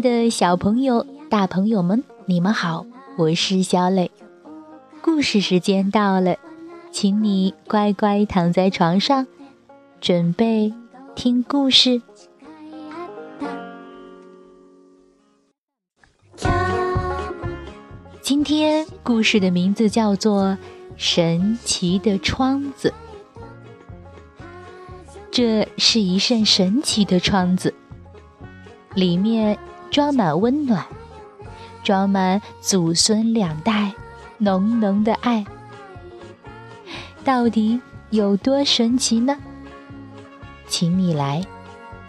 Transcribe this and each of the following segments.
的小朋友、大朋友们，你们好，我是小磊。故事时间到了，请你乖乖躺在床上，准备听故事。今天故事的名字叫做《神奇的窗子》。这是一扇神奇的窗子。里面装满温暖，装满祖孙两代浓浓的爱，到底有多神奇呢？请你来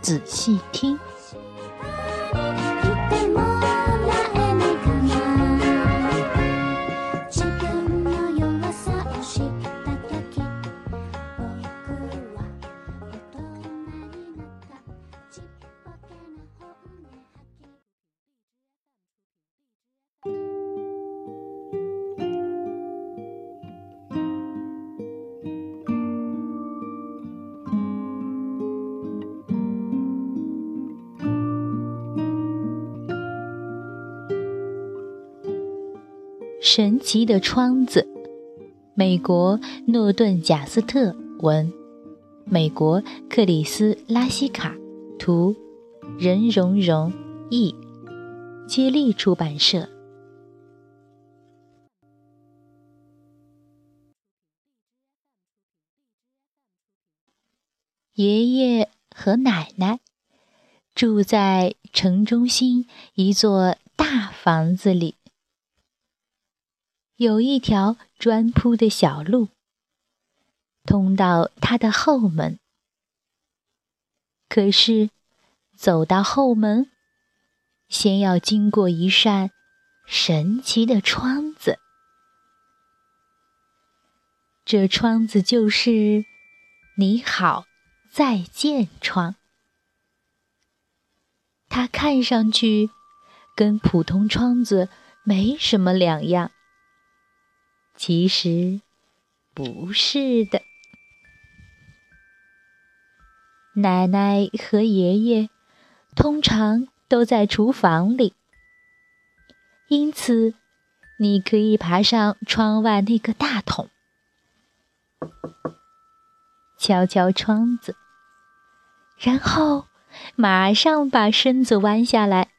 仔细听。神奇的窗子，美国诺顿·贾斯特文，美国克里斯拉西卡。图，任荣荣译，接力出版社。爷爷和奶奶。住在城中心一座大房子里。有一条砖铺的小路，通到他的后门。可是，走到后门，先要经过一扇神奇的窗子。这窗子就是“你好，再见”窗。它看上去跟普通窗子没什么两样。其实不是的。奶奶和爷爷通常都在厨房里，因此你可以爬上窗外那个大桶，敲敲窗子，然后马上把身子弯下来，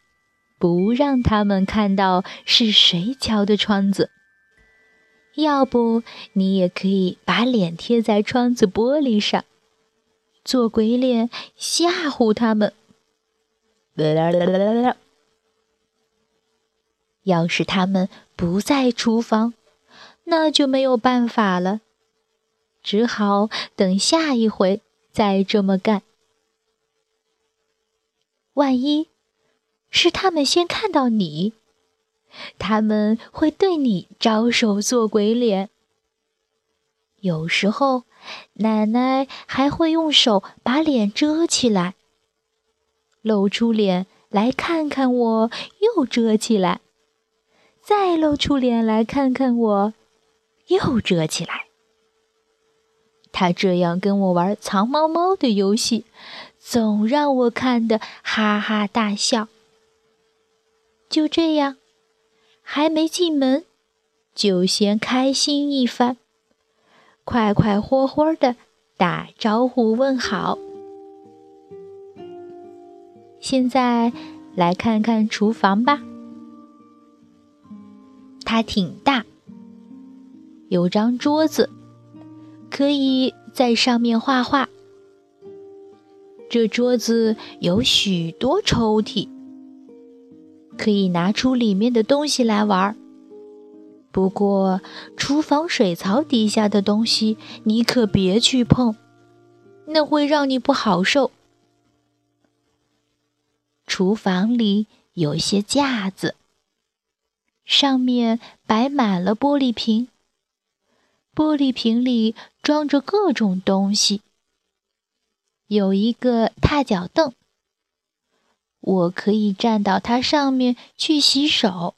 不让他们看到是谁敲的窗子。要不，你也可以把脸贴在窗子玻璃上，做鬼脸吓唬他们。要是他们不在厨房，那就没有办法了，只好等下一回再这么干。万一是他们先看到你。他们会对你招手做鬼脸，有时候奶奶还会用手把脸遮起来，露出脸来看看我，又遮起来，再露出脸来看看我，又遮起来。他这样跟我玩藏猫猫的游戏，总让我看得哈哈大笑。就这样。还没进门，就先开心一番，快快活活的打招呼问好。现在来看看厨房吧，它挺大，有张桌子，可以在上面画画。这桌子有许多抽屉。可以拿出里面的东西来玩，不过厨房水槽底下的东西你可别去碰，那会让你不好受。厨房里有些架子，上面摆满了玻璃瓶，玻璃瓶里装着各种东西，有一个踏脚凳。我可以站到它上面去洗手。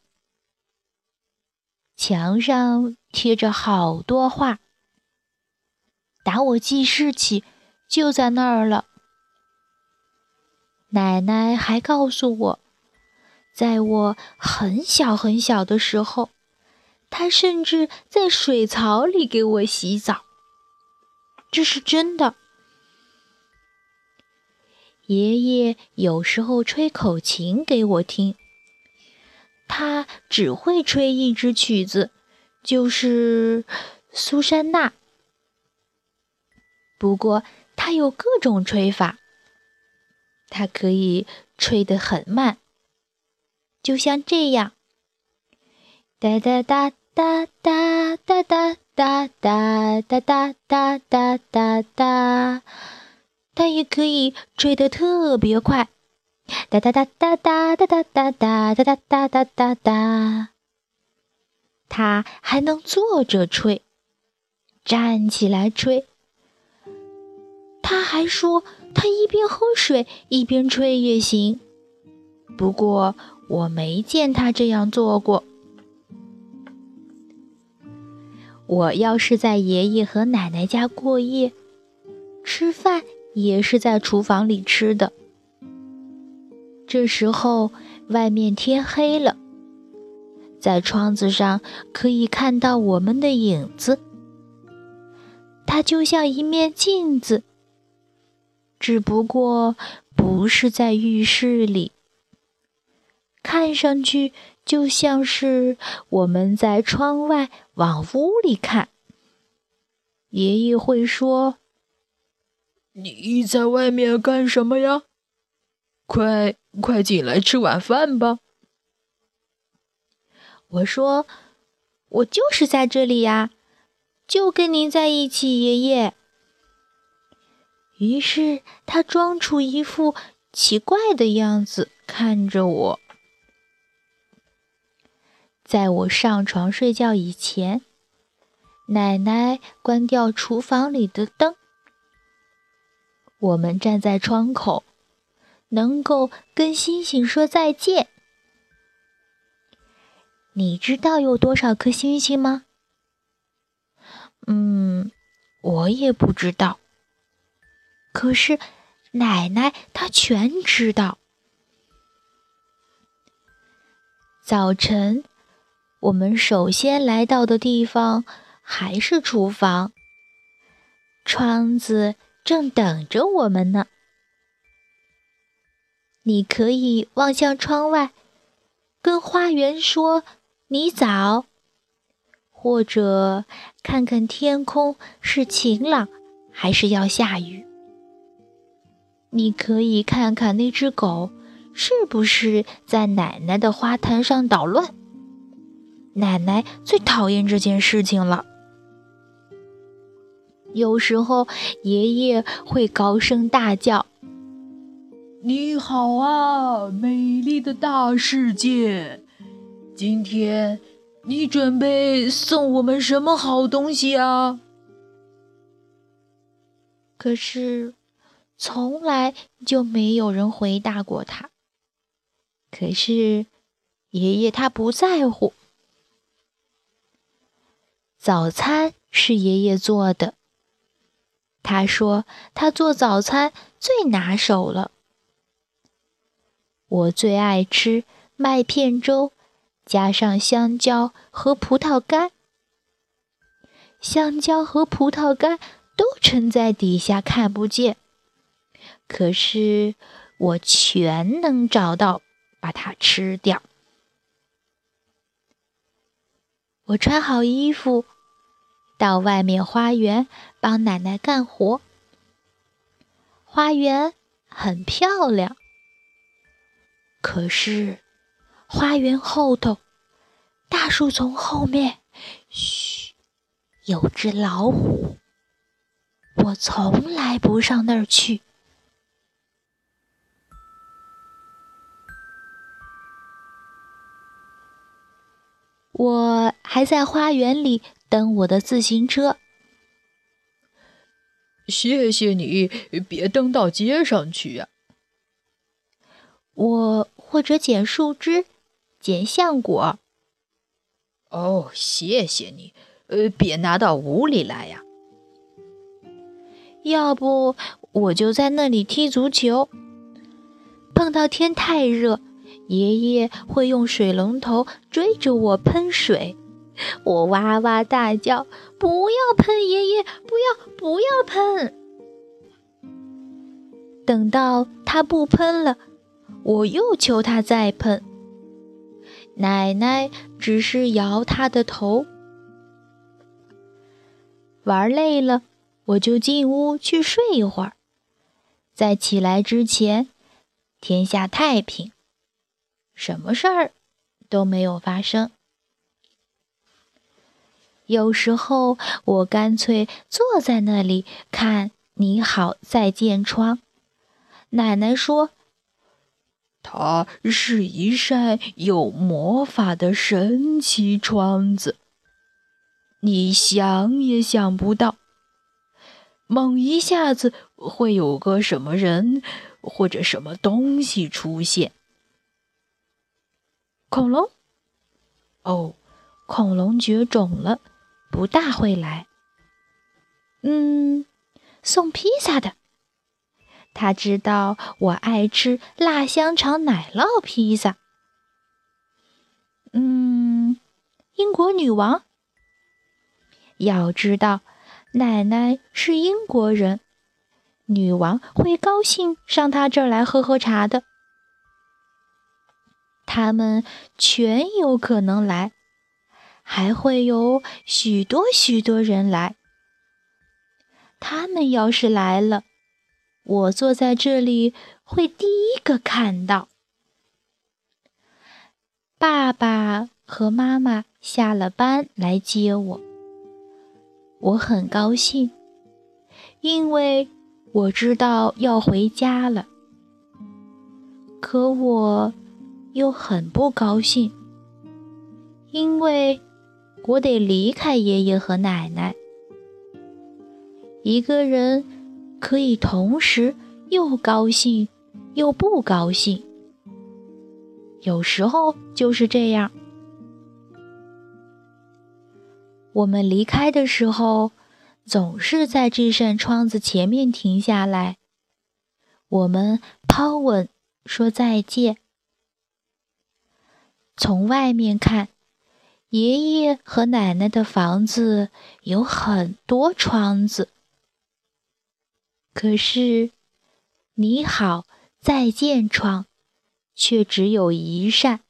墙上贴着好多画，打我记事起就在那儿了。奶奶还告诉我，在我很小很小的时候，他甚至在水槽里给我洗澡。这是真的。爷爷有时候吹口琴给我听，他只会吹一支曲子，就是苏珊娜。不过他有各种吹法，他可以吹得很慢。就像这样，哒哒哒哒哒哒哒哒哒哒哒哒哒哒哒。它也可以吹得特别快，哒哒哒哒哒哒哒哒哒哒哒哒哒哒。它还能坐着吹，站起来吹。他还说，他一边喝水一边吹也行。不过。我没见他这样做过。我要是在爷爷和奶奶家过夜，吃饭也是在厨房里吃的。这时候外面天黑了，在窗子上可以看到我们的影子，它就像一面镜子，只不过不是在浴室里。看上去就像是我们在窗外往屋里看。爷爷会说：“你在外面干什么呀？快快进来吃晚饭吧。”我说：“我就是在这里呀，就跟您在一起，爷爷。”于是他装出一副奇怪的样子看着我。在我上床睡觉以前，奶奶关掉厨房里的灯。我们站在窗口，能够跟星星说再见。你知道有多少颗星星吗？嗯，我也不知道。可是奶奶她全知道。早晨。我们首先来到的地方还是厨房，窗子正等着我们呢。你可以望向窗外，跟花园说“你早”，或者看看天空是晴朗还是要下雨。你可以看看那只狗是不是在奶奶的花坛上捣乱。奶奶最讨厌这件事情了。有时候，爷爷会高声大叫：“你好啊，美丽的大世界！今天你准备送我们什么好东西啊？”可是，从来就没有人回答过他。可是，爷爷他不在乎。早餐是爷爷做的。他说他做早餐最拿手了。我最爱吃麦片粥，加上香蕉和葡萄干。香蕉和葡萄干都沉在底下看不见，可是我全能找到，把它吃掉。我穿好衣服。到外面花园帮奶奶干活。花园很漂亮，可是花园后头大树丛后面，嘘，有只老虎。我从来不上那儿去。我还在花园里。等我的自行车。谢谢你，别蹬到街上去呀。我或者捡树枝，捡橡果。哦，谢谢你，呃，别拿到屋里来呀。要不我就在那里踢足球。碰到天太热，爷爷会用水龙头追着我喷水，我哇哇大叫：“不要喷，爷爷，不要，不要喷！”等到他不喷了，我又求他再喷。奶奶只是摇他的头。玩累了，我就进屋去睡一会儿，在起来之前，天下太平。什么事儿都没有发生。有时候我干脆坐在那里看《你好，再见》窗。奶奶说：“它是一扇有魔法的神奇窗子，你想也想不到，猛一下子会有个什么人或者什么东西出现。”恐龙？哦，恐龙绝种了，不大会来。嗯，送披萨的，他知道我爱吃辣香肠奶酪披萨。嗯，英国女王，要知道奶奶是英国人，女王会高兴上她这儿来喝喝茶的。他们全有可能来，还会有许多许多人来。他们要是来了，我坐在这里会第一个看到。爸爸和妈妈下了班来接我，我很高兴，因为我知道要回家了。可我。又很不高兴，因为我得离开爷爷和奶奶。一个人可以同时又高兴又不高兴，有时候就是这样。我们离开的时候，总是在这扇窗子前面停下来，我们抛吻说再见。从外面看，爷爷和奶奶的房子有很多窗子，可是“你好，再见”窗却只有一扇。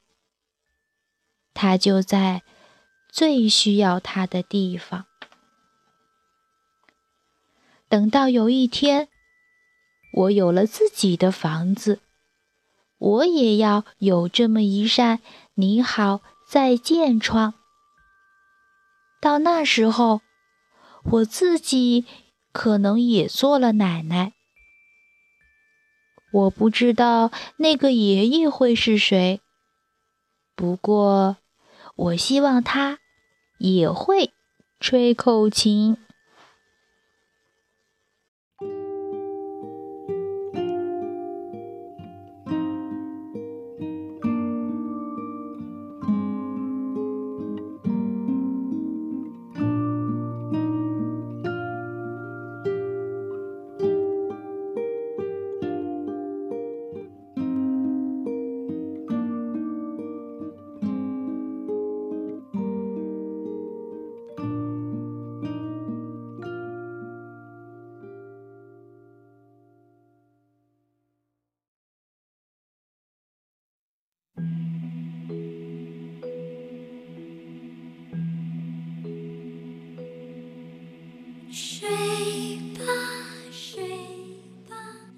它就在最需要它的地方。等到有一天，我有了自己的房子，我也要有这么一扇。你好，再见，窗。到那时候，我自己可能也做了奶奶。我不知道那个爷爷会是谁，不过我希望他也会吹口琴。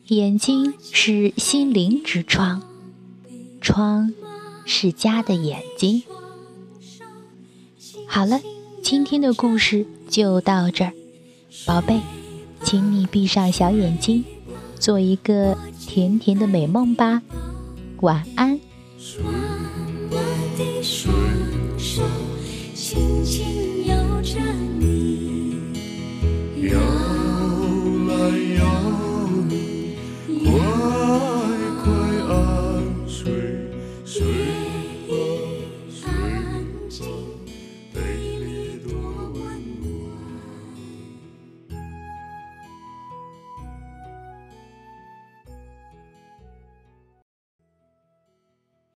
眼睛是心灵之窗，窗是家的眼睛。好了，今天的故事就到这儿，宝贝，请你闭上小眼睛，做一个甜甜的美梦吧，晚安。